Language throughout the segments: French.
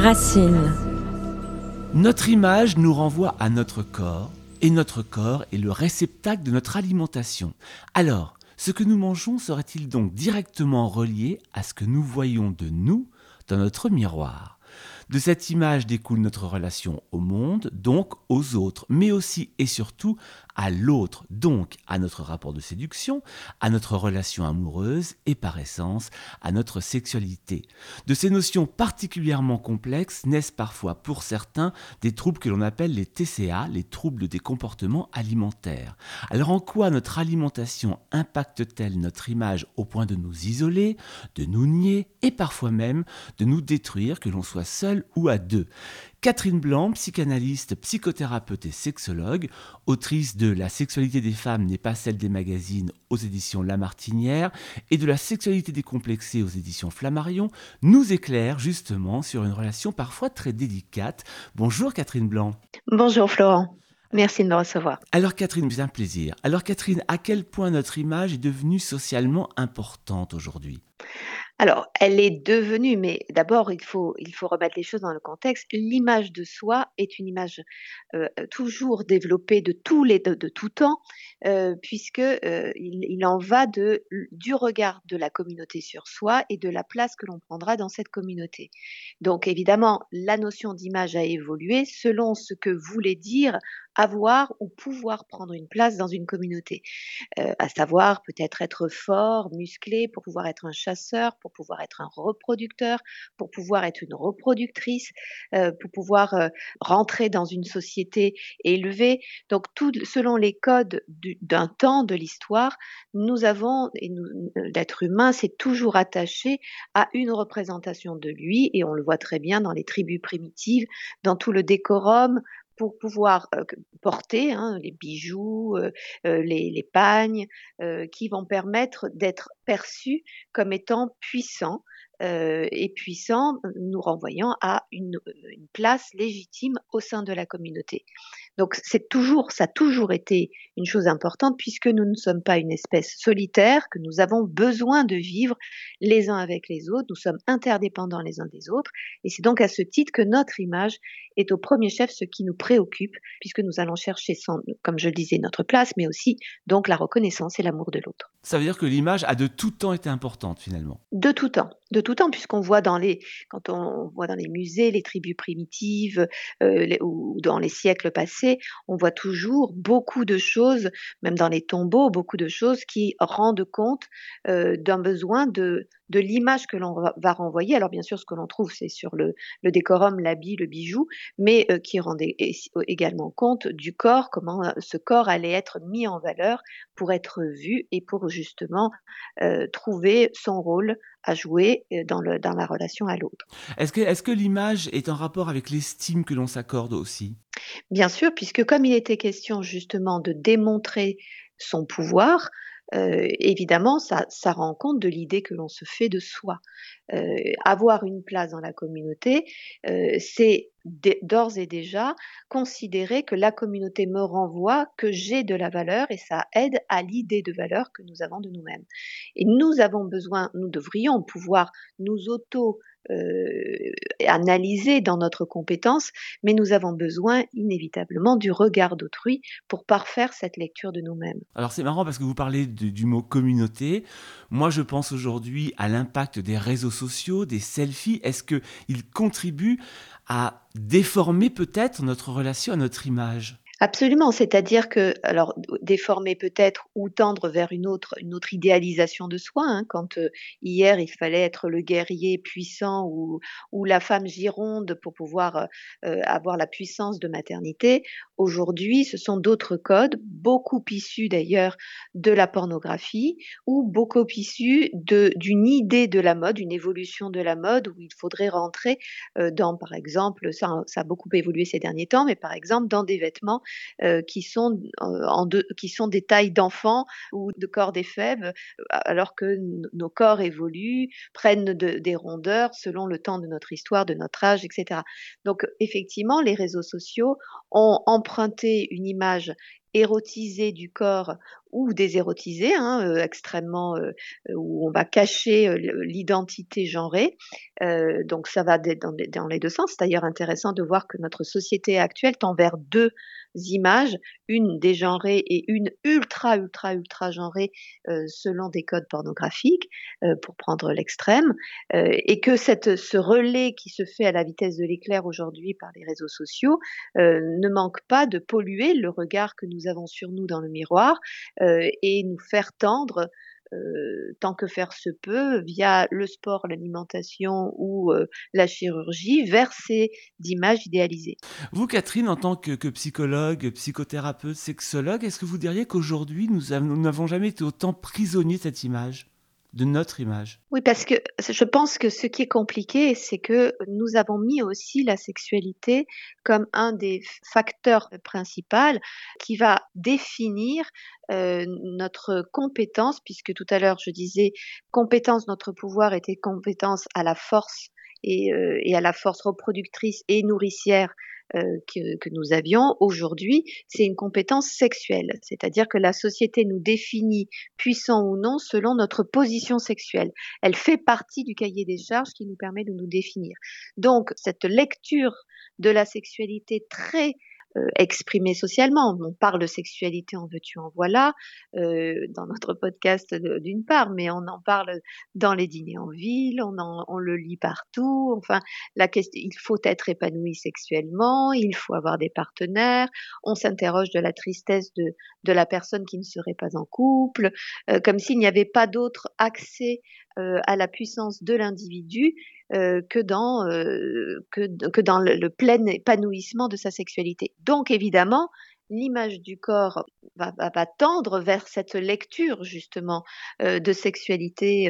Racine. Notre image nous renvoie à notre corps, et notre corps est le réceptacle de notre alimentation. Alors, ce que nous mangeons serait-il donc directement relié à ce que nous voyons de nous dans notre miroir? De cette image découle notre relation au monde, donc aux autres, mais aussi et surtout à l'autre, donc à notre rapport de séduction, à notre relation amoureuse et par essence à notre sexualité. De ces notions particulièrement complexes naissent parfois pour certains des troubles que l'on appelle les TCA, les troubles des comportements alimentaires. Alors en quoi notre alimentation impacte-t-elle notre image au point de nous isoler, de nous nier et parfois même de nous détruire que l'on soit seul ou à deux? Catherine Blanc, psychanalyste, psychothérapeute et sexologue, autrice de La sexualité des femmes n'est pas celle des magazines aux éditions La Martinière et de La sexualité décomplexée aux éditions Flammarion, nous éclaire justement sur une relation parfois très délicate. Bonjour Catherine Blanc. Bonjour Florent. Merci de me recevoir. Alors Catherine, c'est un plaisir. Alors Catherine, à quel point notre image est devenue socialement importante aujourd'hui? Alors, elle est devenue, mais d'abord, il faut, remettre les choses dans le contexte. L'image de soi est une image euh, toujours développée de, tous les, tout temps, euh, euh, en va du regard de la communauté sur soi et de la place que l'on prendra dans cette communauté. Donc, évidemment, la notion d'image a évolué selon ce que voulait dire avoir ou pouvoir prendre une place dans une communauté, euh, à savoir peut-être être fort, musclé pour pouvoir être un chasseur, pour pouvoir être un reproducteur, pour pouvoir être une reproductrice, euh, pour pouvoir euh, rentrer dans une société élevée. Donc selon les codes d'un temps de l'histoire, nous avons et l'être humain s'est toujours attaché à une représentation de lui et on le voit très bien dans les tribus primitives, dans tout le décorum pour pouvoir porter hein, les bijoux, les, les, pagnes, qui vont permettre d'être perçus comme étant puissants, euh, et puissant, nous renvoyant à une, une, place légitime au sein de la communauté. Donc c'est toujours, ça a toujours été une chose importante puisque nous ne sommes pas une espèce solitaire, que nous avons besoin de vivre les uns avec les autres, nous sommes interdépendants les uns des autres, et c'est donc à ce titre que notre image est au premier chef ce qui nous préoccupe, puisque nous allons chercher, sans, comme je le disais, notre place, mais aussi donc la reconnaissance et l'amour de l'autre. Ça veut dire que l'image a de tout temps été importante finalement? De tout temps, de tout temps, puisqu'on voit dans les, quand on voit dans les musées les tribus primitives euh, ou dans les siècles passés, on voit toujours beaucoup de choses, même dans les tombeaux, beaucoup de choses qui rendent compte euh, d'un besoin de de l'image que l'on va renvoyer. Alors bien sûr, ce que l'on trouve, c'est sur le, décorum, l'habit, le bijou, mais euh, qui rendait également compte du corps, comment euh, ce corps allait être mis en valeur pour être vu et pour justement euh, trouver son rôle à jouer dans, le, dans la relation à l'autre. Est-ce que, est que l'image est en rapport avec l'estime que l'on s'accorde aussi? Bien sûr, puisque comme il était question justement de démontrer son pouvoir, euh, évidemment, ça, rend compte de l'idée que l'on se fait de soi. Euh, avoir une place dans la communauté, euh, c'est d'ores et déjà considérer que la communauté me renvoie que j'ai de la valeur et ça aide à l'idée de valeur que nous avons de nous-mêmes. Et nous avons besoin, nous devrions pouvoir nous auto euh, analyser dans notre compétence, mais nous avons besoin inévitablement du regard d'autrui pour parfaire cette lecture de nous-mêmes. Alors c'est marrant parce que vous parlez du mot communauté. Moi je pense aujourd'hui à l'impact des réseaux sociaux, des selfies. Est-ce qu'ils contribuent à déformer peut-être notre relation à notre image? Absolument, c'est-à-dire que, alors, déformer peut-être ou tendre vers une autre, une autre idéalisation de soi. Hein, quand euh, hier il fallait être le guerrier puissant ou, ou la femme gironde pour pouvoir euh, euh, avoir la puissance de maternité, aujourd'hui ce sont d'autres codes, beaucoup issus d'ailleurs de la pornographie ou beaucoup issus d'une idée de la mode, une évolution de la mode où il faudrait rentrer dans, par exemple, ça, ça a beaucoup évolué ces derniers temps, mais par exemple dans des vêtements euh, qui, sont, euh, qui sont des tailles d'enfants ou de corps des fèves, euh, alors que nos corps évoluent, prennent des rondeurs selon le temps de notre histoire, de notre âge, etc. Donc effectivement, les réseaux sociaux ont emprunté une image érotisée du corps ou désérotisé, hein, euh, extrêmement euh, où on va cacher euh, l'identité genrée. donc ça va dans, dans les deux sens. C'est d'ailleurs intéressant de voir que notre société actuelle tend vers deux images, une dégenrée et une ultra, ultra, ultra genrée euh, selon des codes pornographiques, euh, pour prendre l'extrême, euh, et que cette, ce relais qui se fait à la vitesse de l'éclair aujourd'hui par les réseaux sociaux ne manque pas de polluer le regard que nous avons sur nous dans le miroir et nous faire tendre euh, tant que faire se peut, via le sport, l'alimentation ou euh, la chirurgie, vers ces images idéalisées. Vous, Catherine, en tant que, psychologue, psychothérapeute, sexologue, est-ce que vous diriez qu'aujourd'hui, nous n'avons jamais été autant prisonniers de cette image? De notre image. Oui, parce que je pense que ce qui est compliqué, c'est que nous avons mis aussi la sexualité comme un des facteurs principaux qui va définir euh, notre compétence, puisque tout à l'heure je disais compétence, notre pouvoir était compétence à la force et, euh, à la force reproductrice et nourricière que, que, nous avions aujourd'hui, c'est une compétence sexuelle. C'est-à-dire que la société nous définit puissant ou non selon notre position sexuelle. Elle fait partie du cahier des charges qui nous permet de nous définir. Donc, cette lecture de la sexualité très euh, exprimé socialement. On parle de sexualité en veux-tu, en voilà, euh, dans notre podcast d'une part, mais on en parle dans les dîners en ville, on, on le lit partout. Enfin, la question, il faut être épanoui sexuellement, il faut avoir des partenaires. On s'interroge de la tristesse de, de la personne qui ne serait pas en couple, euh, comme s'il n'y avait pas d'autre accès à la puissance de l'individu euh, que dans, euh, que, dans le, plein épanouissement de sa sexualité. Donc évidemment, l'image du corps va, va, va, tendre vers cette lecture justement de sexualité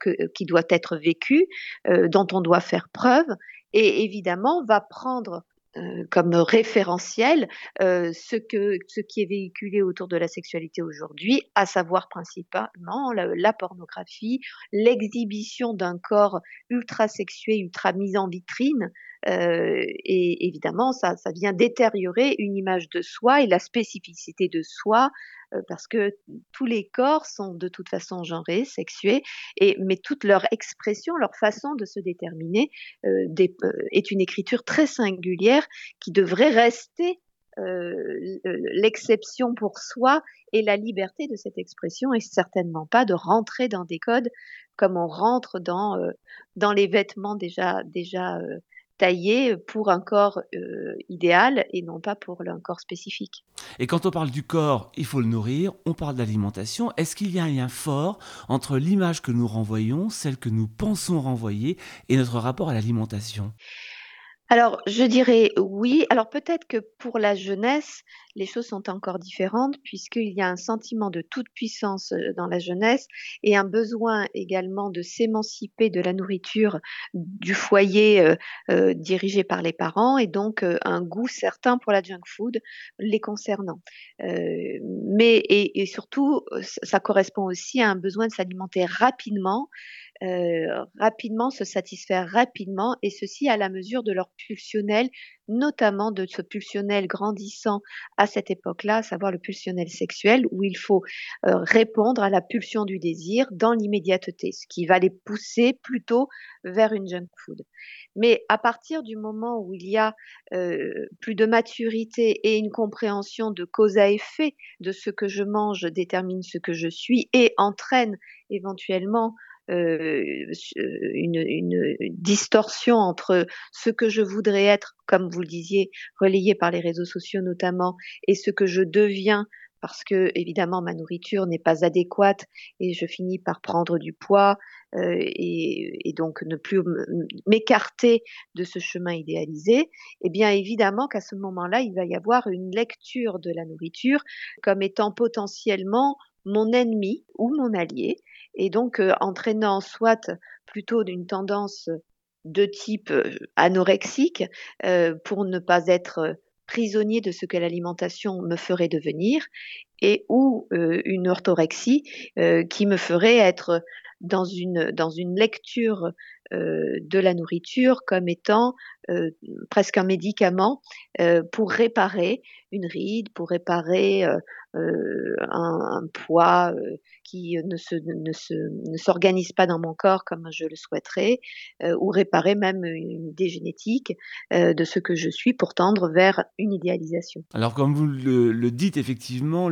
que, qui doit être vécue, dont on doit faire preuve, et évidemment va prendre euh, comme référentiel euh, ce, que, ce qui est véhiculé autour de la sexualité aujourd'hui, à savoir principalement la, pornographie, l'exhibition d'un corps ultra sexué, ultra mis en vitrine, euh, et évidemment, ça, ça vient détériorer une image de soi et la spécificité de soi, parce que tous les corps sont de toute façon genrés, sexués, mais toute leur expression, leur façon de se déterminer euh, euh, est une écriture très singulière qui devrait rester euh, l'exception pour soi et la liberté de cette expression et certainement pas de rentrer dans des codes comme on rentre dans, euh, les vêtements déjà, déjà euh, taillé pour un corps euh, idéal et non pas pour un corps spécifique. Et quand on parle du corps, il faut le nourrir, on parle d'alimentation. Est-ce qu'il y a un lien fort entre l'image que nous renvoyons, celle que nous pensons renvoyer, et notre rapport à l'alimentation? Alors, je dirais oui. Alors peut-être que pour la jeunesse, les choses sont encore différentes puisqu'il y a un sentiment de toute puissance euh, dans la jeunesse et un besoin également de s'émanciper de la nourriture du foyer euh, euh, dirigé par les parents et donc un goût certain pour la junk food les concernant. mais et, et surtout, ça correspond aussi à un besoin de s'alimenter rapidement euh, rapidement, se satisfaire rapidement, et ceci à la mesure de leur pulsionnel, notamment de ce pulsionnel grandissant à cette époque-là, à savoir le pulsionnel sexuel, où il faut euh, répondre à la pulsion du désir dans l'immédiateté, ce qui va les pousser plutôt vers une junk food. Mais à partir du moment où il y a euh, plus de maturité et une compréhension de cause à effet de ce que je mange détermine ce que je suis et entraîne éventuellement une, une, distorsion entre ce que je voudrais être, comme vous le disiez, relayé par les réseaux sociaux notamment, et ce que je deviens parce que évidemment ma nourriture n'est pas adéquate et je finis par prendre du poids euh, et, et, donc ne plus m'écarter de ce chemin idéalisé, eh bien évidemment qu'à ce moment-là, il va y avoir une lecture de la nourriture comme étant potentiellement mon ennemi ou mon allié, et donc euh, entraînant soit plutôt d'une tendance de type euh, anorexique euh, pour ne pas être prisonnier de ce que l'alimentation me ferait devenir et ou une orthorexie qui me ferait être dans une, dans une lecture de la nourriture comme étant presque un médicament pour réparer une ride, pour réparer euh, un, poids euh, qui ne se ne se ne s'organise pas dans mon corps comme je le souhaiterais, euh, ou réparer même une idée génétique de ce que je suis pour tendre vers une idéalisation. Alors comme vous le, dites effectivement,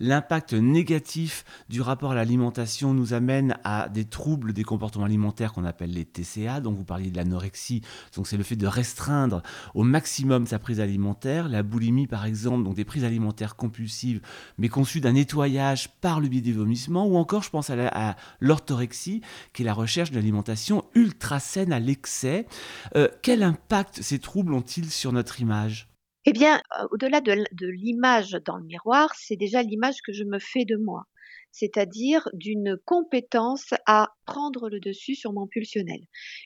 l'impact négatif du rapport à l'alimentation nous amène à des troubles des comportements alimentaires qu'on appelle les TCA, dont vous parliez de l'anorexie, donc c'est le fait de restreindre au maximum sa prise alimentaire, la boulimie par exemple, donc des prises alimentaires compulsives mais conçu d'un nettoyage par le biais des vomissements, ou encore je pense à l'orthorexie, qui est la recherche d'alimentation ultra saine à l'excès. Euh, quel impact ces troubles ont-ils sur notre image? Eh bien, euh, au-delà de l'image dans le miroir, c'est déjà l'image que je me fais de moi c'est-à-dire d'une compétence à prendre le dessus sur mon pulsionnel.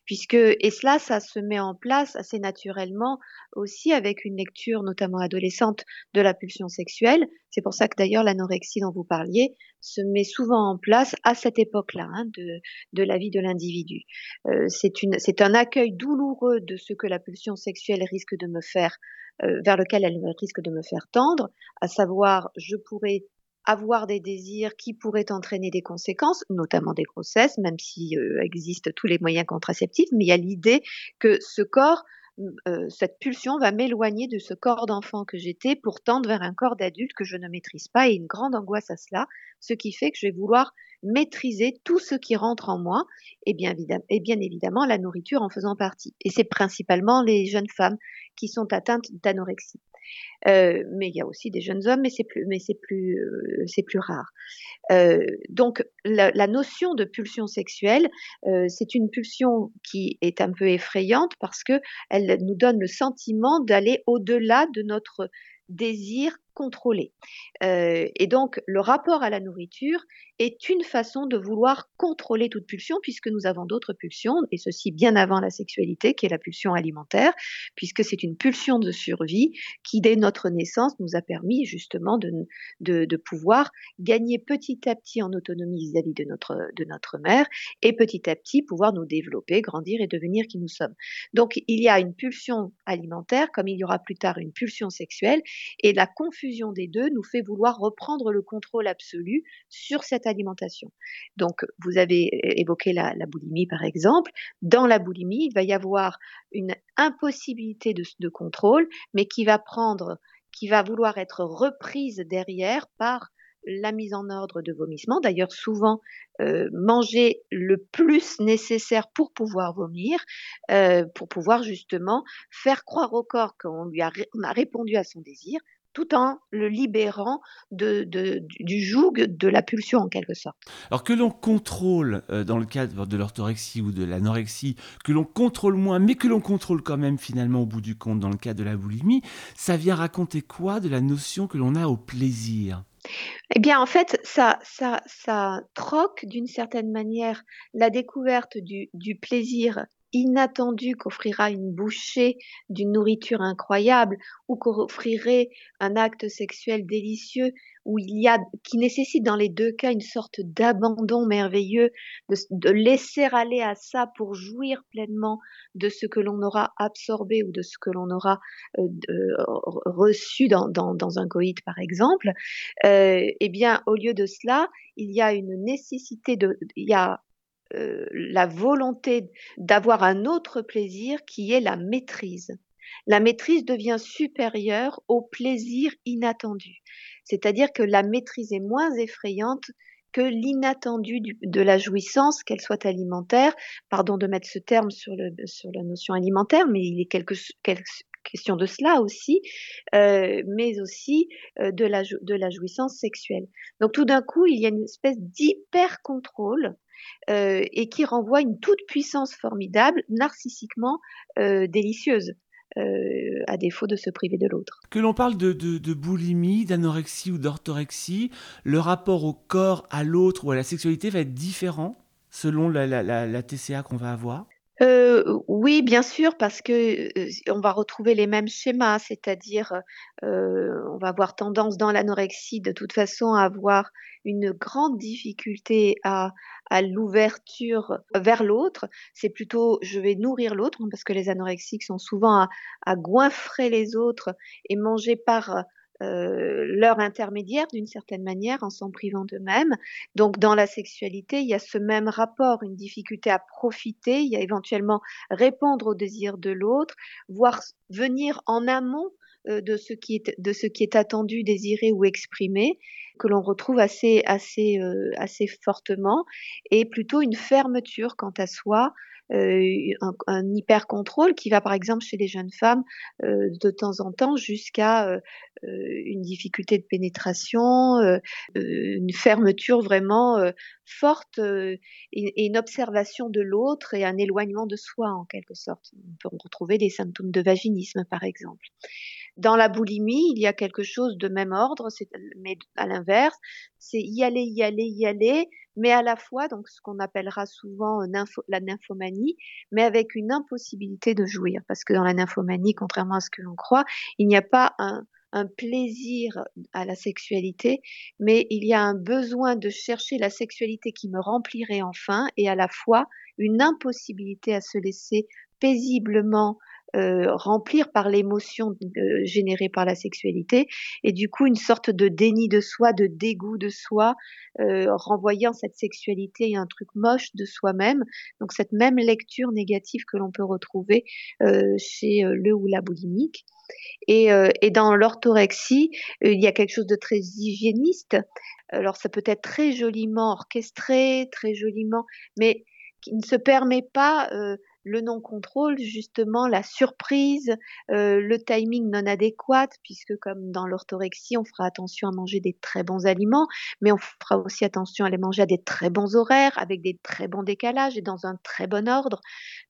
Puisque, et cela, ça se met en place assez naturellement aussi avec une lecture, notamment adolescente, de la pulsion sexuelle. C'est pour ça que d'ailleurs l'anorexie dont vous parliez se met souvent en place à cette époque-là hein, de, de la vie de l'individu. Euh, c'est un accueil douloureux de ce que la pulsion sexuelle risque de me faire euh, vers lequel elle risque de me faire tendre, à savoir je pourrais avoir des désirs qui pourraient entraîner des conséquences, notamment des grossesses, même s'il euh, existe tous les moyens contraceptifs, mais il y a l'idée que ce corps euh, cette pulsion va m'éloigner de ce corps d'enfant que j'étais pour tendre vers un corps d'adulte que je ne maîtrise pas et une grande angoisse à cela, ce qui fait que je vais vouloir maîtriser tout ce qui rentre en moi et bien évidemment la nourriture en faisant partie. Et c'est principalement les jeunes femmes qui sont atteintes d'anorexie. Euh, mais il y a aussi des jeunes hommes, mais c'est plus, euh, rare. Euh, donc la, la, notion de pulsion sexuelle, c'est une pulsion qui est un peu effrayante parce que elle nous donne le sentiment d'aller au-delà de notre désir contrôlé. Euh, et donc, le rapport à la nourriture est une façon de vouloir contrôler toute pulsion, puisque nous avons d'autres pulsions, et ceci bien avant la sexualité, qui est la pulsion alimentaire, puisque c'est une pulsion de survie qui, dès notre naissance, nous a permis justement de, de, de pouvoir gagner petit à petit en autonomie vis-à-vis de notre, de notre mère, et petit à petit pouvoir nous développer, grandir et devenir qui nous sommes. Donc, il y a une pulsion alimentaire, comme il y aura plus tard une pulsion sexuelle, et la confusion des deux nous fait vouloir reprendre le contrôle absolu sur cette alimentation. Donc, vous avez évoqué la, boulimie, par exemple. Dans la boulimie, il va y avoir une impossibilité de, contrôle, mais qui va prendre, qui va vouloir être reprise derrière par la mise en ordre de vomissement. D'ailleurs, souvent, euh, manger le plus nécessaire pour pouvoir vomir, euh, pour pouvoir justement faire croire au corps qu'on lui a répondu à son désir, tout en le libérant de, du joug de la pulsion en quelque sorte. Alors que l'on contrôle euh, dans le cadre de l'orthorexie ou de l'anorexie, que l'on contrôle moins, mais que l'on contrôle quand même finalement au bout du compte dans le cas de la boulimie, ça vient raconter quoi de la notion que l'on a au plaisir? Eh bien, en fait, ça, ça, ça troque d'une certaine manière la découverte du, du plaisir inattendu qu'offrira une bouchée d'une nourriture incroyable ou qu'offrirait un acte sexuel délicieux où il y a qui nécessite dans les deux cas une sorte d'abandon merveilleux de, laisser aller à ça pour jouir pleinement de ce que l'on aura absorbé ou de ce que l'on aura euh, reçu dans, dans, dans, un coït par exemple. Euh, eh bien au lieu de cela il y a une nécessité de il y a euh, la volonté d'avoir un autre plaisir qui est la maîtrise. La maîtrise devient supérieure au plaisir inattendu. C'est-à-dire que la maîtrise est moins effrayante que l'inattendu de la jouissance, qu'elle soit alimentaire. Pardon de mettre ce terme sur, la notion alimentaire, mais il est quelque, question de cela aussi, euh, mais aussi euh, de, la, jouissance sexuelle. Donc tout d'un coup, il y a une espèce d'hyper-contrôle euh, et qui renvoie une toute puissance formidable, narcissiquement délicieuse. À défaut de se priver de l'autre. Que l'on parle de, boulimie, d'anorexie ou d'orthorexie, le rapport au corps, à l'autre ou à la sexualité va être différent selon la TCA qu'on va avoir? Oui, bien sûr, parce que on va retrouver les mêmes schémas, c'est-à-dire euh, on va avoir tendance dans l'anorexie de toute façon à avoir une grande difficulté à, à l'ouverture vers l'autre. C'est plutôt je vais nourrir l'autre, parce que les anorexiques sont souvent à, à goinfrer les autres et manger par euh, leur intermédiaire d'une certaine manière en s'en privant d'eux-mêmes. Donc dans la sexualité, il y a ce même rapport, une difficulté à profiter, il y a éventuellement répondre aux désirs de l'autre, voire venir en amont euh, de ce qui est de ce qui est attendu, désiré ou exprimé, que l'on retrouve assez assez euh, assez fortement, et plutôt une fermeture quant à soi, un, un, hyper contrôle qui va par exemple chez les jeunes femmes euh, de temps en temps jusqu'à euh, une difficulté de pénétration, une fermeture vraiment forte et, et, une observation de l'autre et un éloignement de soi en quelque sorte. On peut retrouver des symptômes de vaginisme par exemple. Dans la boulimie, il y a quelque chose de même ordre, mais à l'inverse, c'est y aller, y aller, y aller, mais à la fois, donc ce qu'on appellera souvent la nymphomanie, mais avec une impossibilité de jouir. Parce que dans la nymphomanie, contrairement à ce que l'on croit, il n'y a pas un, un plaisir à la sexualité, mais il y a un besoin de chercher la sexualité qui me remplirait enfin, et à la fois une impossibilité à se laisser paisiblement euh, remplir par l'émotion euh, générée par la sexualité et du coup une sorte de déni de soi, de dégoût de soi, euh, renvoyant cette sexualité à un truc moche de soi-même. Donc cette même lecture négative que l'on peut retrouver euh, chez euh, le ou la boulimique. Et, euh, et dans l'orthorexie, il y a quelque chose de très hygiéniste. Alors ça peut être très joliment orchestré, très joliment, mais qui ne se permet pas euh, le non-contrôle, justement, la surprise, euh, le timing non adéquat, puisque comme dans l'orthorexie, on fera attention à manger des très bons aliments, mais on fera aussi attention à les manger à des très bons horaires, avec des très bons décalages et dans un très bon ordre.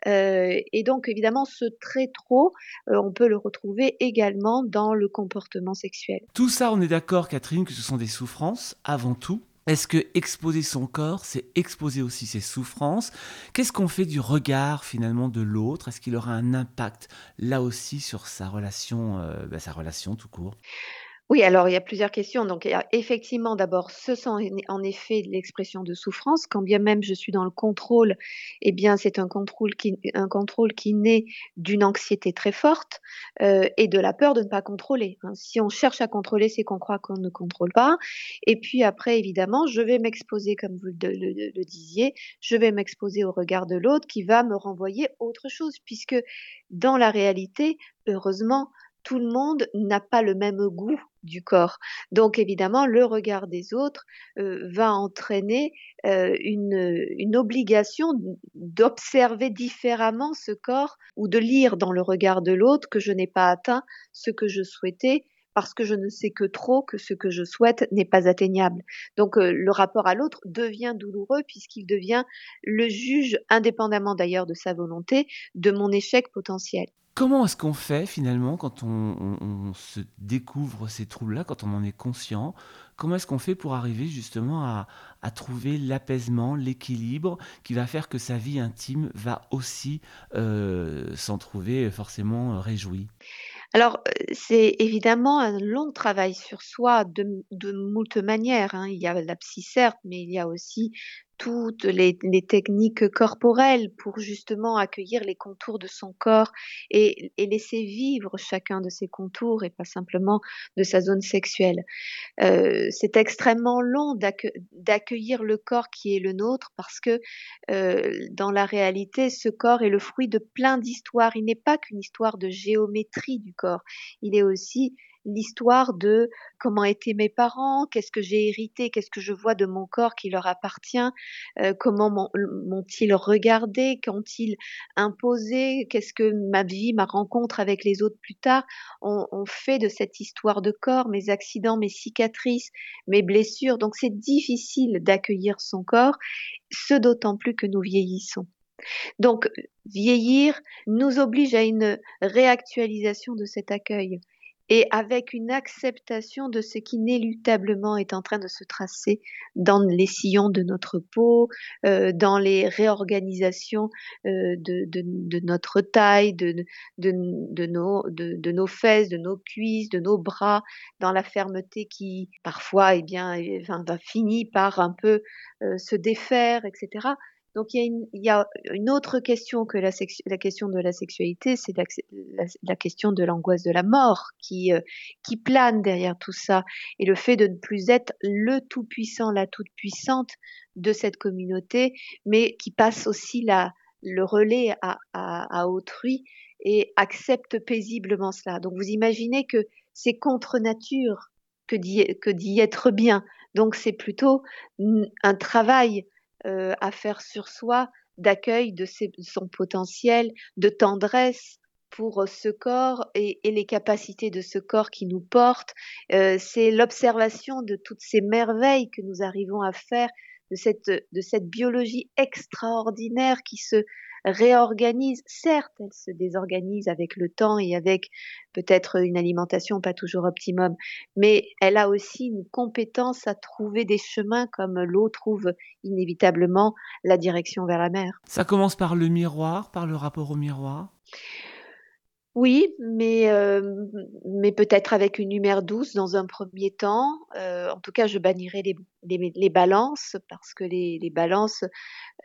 Euh, et donc, évidemment, ce très trop, euh, on peut le retrouver également dans le comportement sexuel. Tout ça, on est d'accord, Catherine, que ce sont des souffrances avant tout est-ce que exposer son corps, c'est exposer aussi ses souffrances? Qu'est-ce qu'on fait du regard finalement de l'autre? Est-ce qu'il aura un impact là aussi sur sa relation, euh, bah, sa relation tout court? Oui, alors il y a plusieurs questions. Donc, effectivement, d'abord, ce sont en effet l'expression de souffrance. Quand bien même je suis dans le contrôle, eh bien, c'est un contrôle qui, naît d'une anxiété très forte euh, et de la peur de ne pas contrôler. Hein. Si on cherche à contrôler, c'est qu'on croit qu'on ne contrôle pas. Et puis après, évidemment, je vais m'exposer, comme vous le, le, le disiez, je vais m'exposer au regard de l'autre qui va me renvoyer autre chose, puisque dans la réalité, heureusement, tout le monde n'a pas le même goût du corps. Donc évidemment, le regard des autres euh, va entraîner euh, une, obligation d'observer différemment ce corps ou de lire dans le regard de l'autre que je n'ai pas atteint ce que je souhaitais parce que je ne sais que trop que ce que je souhaite n'est pas atteignable. Donc euh, le rapport à l'autre devient douloureux puisqu'il devient le juge, indépendamment d'ailleurs de sa volonté, de mon échec potentiel. Comment est-ce qu'on fait finalement quand on, se découvre ces troubles-là, quand on en est conscient Comment est-ce qu'on fait pour arriver justement à, trouver l'apaisement, l'équilibre qui va faire que sa vie intime va aussi euh, s'en trouver forcément réjouie? Alors, c'est évidemment un long travail sur soi de, de moult manières. Hein. Il y a la psy, certes, mais il y a aussi toutes les, techniques corporelles pour justement accueillir les contours de son corps et, et, laisser vivre chacun de ses contours et pas simplement de sa zone sexuelle. Euh, c'est extrêmement long d'accueillir le corps qui est le nôtre parce que euh, dans la réalité, ce corps est le fruit de plein d'histoires. Il n'est pas qu'une histoire de géométrie du corps, il est aussi l'histoire de comment étaient mes parents, qu'est-ce que j'ai hérité, qu'est-ce que je vois de mon corps qui leur appartient, euh, comment m'ont-ils regardé, qu'ont-ils imposé, qu'est-ce que ma vie, ma rencontre avec les autres plus tard ont, ont fait de cette histoire de corps, mes accidents, mes cicatrices, mes blessures. Donc c'est difficile d'accueillir son corps, ce d'autant plus que nous vieillissons. Donc, vieillir nous oblige à une réactualisation de cet accueil et avec une acceptation de ce qui inéluctablement est en train de se tracer dans les sillons de notre peau, euh, dans les réorganisations euh, de, de, de, notre taille, de, de, nos, de, nos fesses, de nos cuisses, de nos bras, dans la fermeté qui parfois eh bien, enfin, va finir par un peu euh, se défaire, etc. Donc il y, a une, autre question que la, question de la sexualité, c'est la, question de l'angoisse de la mort qui, euh, qui plane derrière tout ça et le fait de ne plus être le tout-puissant, la toute-puissante de cette communauté, mais qui passe aussi le relais à, à, à autrui et accepte paisiblement cela. Donc vous imaginez que c'est contre nature que d'y être bien. Donc c'est plutôt un travail euh, à faire sur soi, d'accueil de ses, son potentiel, de tendresse pour ce corps et, et, les capacités de ce corps qui nous porte. Euh, c'est l'observation de toutes ces merveilles que nous arrivons à faire, de cette, de cette biologie extraordinaire qui se réorganise. Certes, elle se désorganise avec le temps et avec peut-être une alimentation pas toujours optimum, mais elle a aussi une compétence à trouver des chemins comme l'eau trouve inévitablement la direction vers la mer. Ça commence par le miroir, par le rapport au miroir? Oui, mais, euh, mais peut-être avec une humeur douce dans un premier temps. Euh, en tout cas, je bannirai les, balances parce que les, balances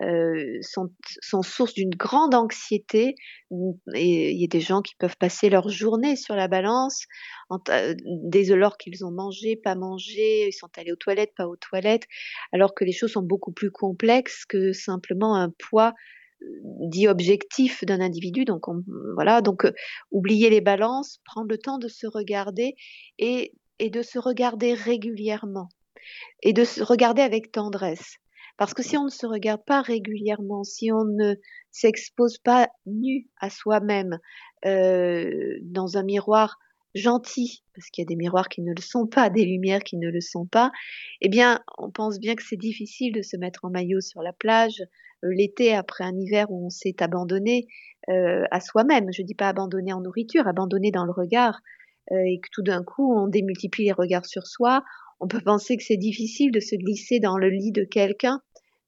euh, sont, sont source d'une grande anxiété. Il y a des gens qui peuvent passer leur journée sur la balance, dès lors qu'ils ont mangé, pas mangé, ils sont allés aux toilettes, pas aux toilettes, alors que les choses sont beaucoup plus complexes que simplement un poids dit objectif d'un individu. Donc voilà, donc euh, oublier les balances, prendre le temps de se regarder et, de se regarder régulièrement et de se regarder avec tendresse. Parce que si on ne se regarde pas régulièrement, si on ne s'expose pas nu à soi-même euh, dans un miroir gentil, parce qu'il y a des miroirs qui ne le sont pas, des lumières qui ne le sont pas, eh bien, on pense bien que c'est difficile de se mettre en maillot sur la plage l'été après un hiver où on s'est abandonné euh, à soi-même. Je dis pas abandonné en nourriture, abandonné dans le regard, euh, et que tout d'un coup on démultiplie les regards sur soi. On peut penser que c'est difficile de se glisser dans le lit de quelqu'un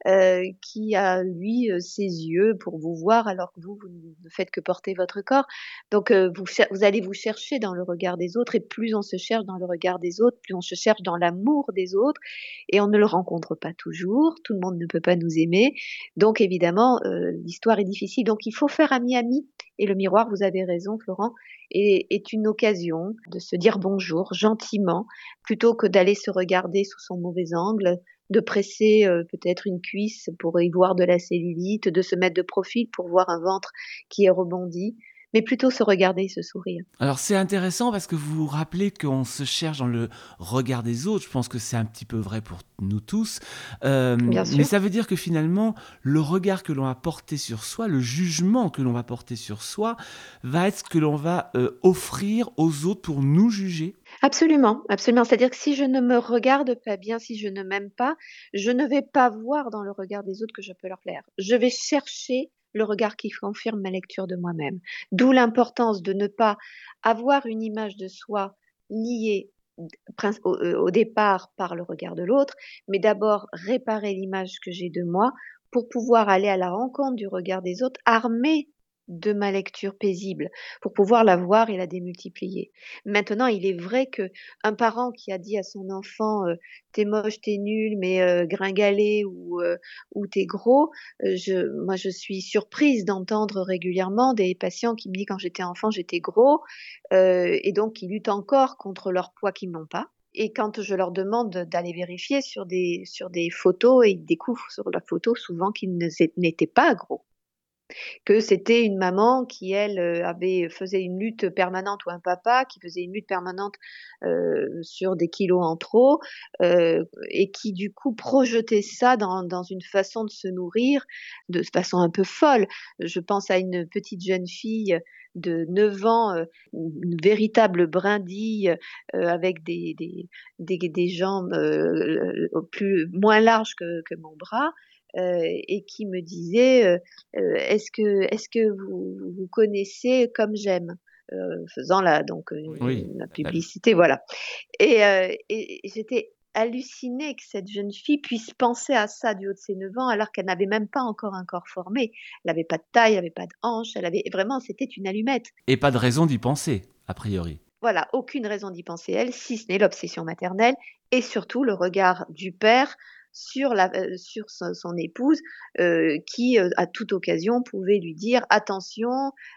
euh, qui a lui euh, ses yeux pour vous voir alors que vous, vous ne faites que porter votre corps. Donc euh, vous, vous allez vous chercher dans le regard des autres et plus on se cherche dans le regard des autres, plus on se cherche dans l'amour des autres et on ne le rencontre pas toujours. Tout le monde ne peut pas nous aimer. Donc évidemment, l'histoire est difficile. Donc il faut faire ami-ami et le miroir, vous avez raison Florent, est une occasion de se dire bonjour gentiment plutôt que d'aller se regarder sous son mauvais angle de presser euh, peut-être une cuisse pour y voir de la cellulite, de se mettre de profil pour voir un ventre qui est rebondi, mais plutôt se regarder et se sourire. Alors c'est intéressant parce que vous vous rappelez qu'on se cherche dans le regard des autres. Je pense que c'est un petit peu vrai pour nous tous. Euh, mais ça veut dire que finalement, le regard que l'on va porter sur soi, le jugement que l'on va porter sur soi, va être ce que l'on va euh, offrir aux autres pour nous juger. Absolument, absolument. C'est-à-dire que si je ne me regarde pas bien, si je ne m'aime pas, je ne vais pas voir dans le regard des autres que je peux leur plaire. Je vais chercher le regard qui confirme ma lecture de moi-même. D'où l'importance de ne pas avoir une image de soi liée au, euh, au départ par le regard de l'autre, mais d'abord réparer l'image que j'ai de moi pour pouvoir aller à la rencontre du regard des autres, armé de ma lecture paisible pour pouvoir la voir et la démultiplier. Maintenant, il est vrai que un parent qui a dit à son enfant euh, t'es moche, t'es nul, mais euh, gringalé ou euh, ou t'es gros, euh, je moi je suis surprise d'entendre régulièrement des patients qui me disent quand j'étais enfant j'étais gros et donc ils luttent encore contre leur poids qu'ils n'ont pas. Et quand je leur demande d'aller vérifier sur des, sur des photos, et ils découvrent sur la photo souvent qu'ils n'étaient pas gros que c'était une maman qui elle euh, avait faisait une lutte permanente ou un papa qui faisait une lutte permanente euh, sur des kilos en trop euh, et qui du coup projetait ça dans, dans une façon de se nourrir de façon un peu folle. Je pense à une petite jeune fille de 9 ans, euh, une véritable brindille euh, avec des, des, des, jambes euh, plus moins larges que, mon bras, euh, et qui me disait euh, euh, est-ce que est-ce que vous, vous connaissez comme j'aime faisant la donc la publicité, voilà. Et, et j'étais hallucinée que cette jeune fille puisse penser à ça du haut de ses 9 ans alors qu'elle n'avait même pas encore un corps formé. Elle n'avait pas de taille, elle n'avait pas de hanche, elle avait vraiment, c'était une allumette. Et pas de raison d'y penser, a priori. Voilà, aucune raison d'y penser elle, si ce n'est l'obsession maternelle et surtout le regard du père sur, la, euh, sur son, épouse euh, qui, euh, à toute occasion, pouvait lui dire attention,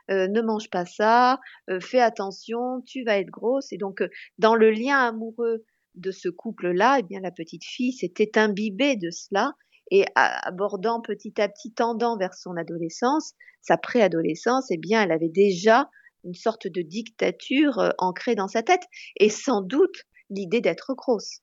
ne mange pas ça, fais attention, tu vas être grosse. Et donc, dans le lien amoureux de ce couple-là, eh bien la petite fille s'était imbibée de cela et abordant petit à petit, tendant vers son adolescence, sa préadolescence, eh bien elle avait déjà une sorte de dictature ancrée dans sa tête et sans doute l'idée d'être grosse,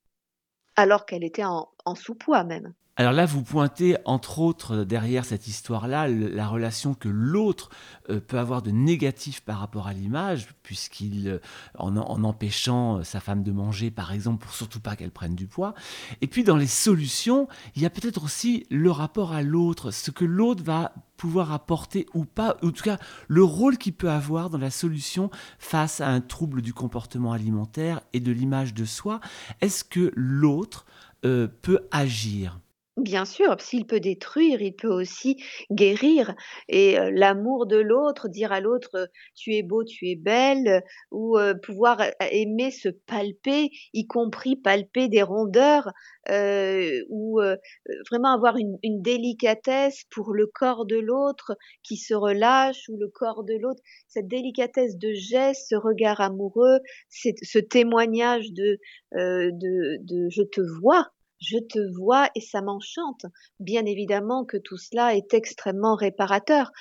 alors qu'elle était en sous-poids même. Alors là, vous pointez, entre autres, derrière cette histoire-là, la relation que l'autre euh, peut avoir de négatif par rapport à l'image, puisqu'il, euh, en, empêchant euh, sa femme de manger, par exemple, pour surtout pas qu'elle prenne du poids. Et puis dans les solutions, il y a peut-être aussi le rapport à l'autre, ce que l'autre va pouvoir apporter ou pas, ou en tout cas le rôle qu'il peut avoir dans la solution face à un trouble du comportement alimentaire et de l'image de soi. Est-ce que l'autre peut agir? Bien sûr, s'il peut détruire, il peut aussi guérir. Et l'amour de l'autre, dire à l'autre tu es beau, tu es belle, ou pouvoir aimer se palper, y compris palper des rondeurs, ou vraiment avoir une, délicatesse pour le corps de l'autre qui se relâche, ou le corps de l'autre, cette délicatesse de geste, ce regard amoureux, ce témoignage de, de, de je te vois je te vois et ça m'enchante. Bien évidemment que tout cela est extrêmement réparateur.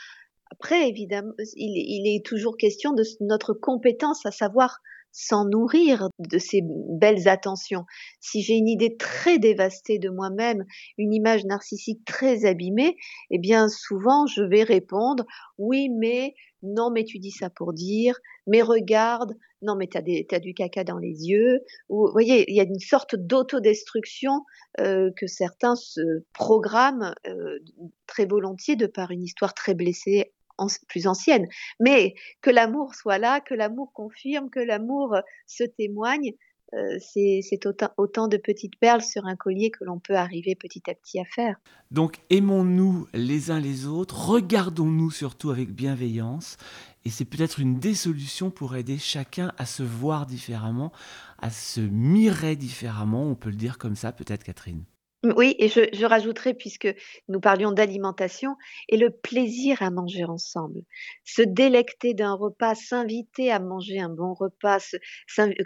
Après, évidemment, il, est toujours question de notre compétence à savoir s'en nourrir de ces belles attentions. Si j'ai une idée très dévastée de moi-même, une image narcissique très abîmée, eh bien souvent je vais répondre oui mais non mais tu dis ça pour dire, mais regarde, non mais tu as, du caca dans les yeux. vous voyez, il y a une sorte d'autodestruction euh, que certains se programment euh, très volontiers de par une histoire très blessée plus ancienne. Mais que l'amour soit là, que l'amour confirme, que l'amour se témoigne, euh, c'est autant, autant, de petites perles sur un collier que l'on peut arriver petit à petit à faire. Donc aimons-nous les uns les autres, regardons-nous surtout avec bienveillance, et c'est peut-être une des solutions pour aider chacun à se voir différemment, à se mirer différemment, on peut le dire comme ça peut-être Catherine? Oui, et je, je rajouterais, puisque nous parlions d'alimentation, et le plaisir à manger ensemble. Se délecter d'un repas, s'inviter à manger un bon repas,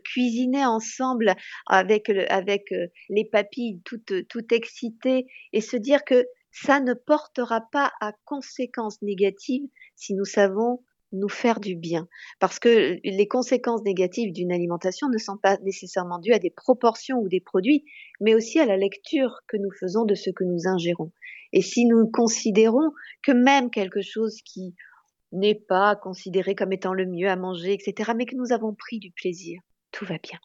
cuisiner ensemble avec, avec euh, les papilles toutes, toutes excitées, et se dire que ça ne portera pas à conséquences négatives si nous savons nous faire du bien. Parce que les conséquences négatives d'une alimentation ne sont pas nécessairement dues à des proportions ou des produits, mais aussi à la lecture que nous faisons de ce que nous ingérons. Et si nous considérons que même quelque chose qui n'est pas considéré comme étant le mieux à manger, etc., mais que nous avons pris du plaisir, tout va bien.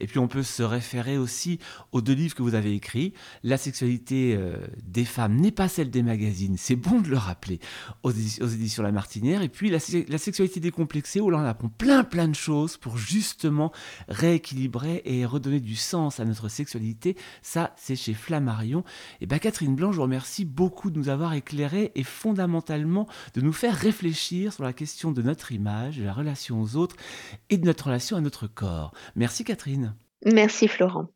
Et puis on peut se référer aussi aux deux livres que vous avez écrits. La sexualité euh, des femmes n'est pas celle des magazines, c'est bon de le rappeler, aux, éditions, La Martinière. Et puis la, sexualité décomplexée, où l'on apprend plein plein de choses pour justement rééquilibrer et redonner du sens à notre sexualité. Ça, c'est chez Flammarion. Et bien Catherine Blanc, je vous remercie beaucoup de nous avoir éclairé et fondamentalement de nous faire réfléchir sur la question de notre image, de la relation aux autres et de notre relation à notre corps. Merci Merci Florent.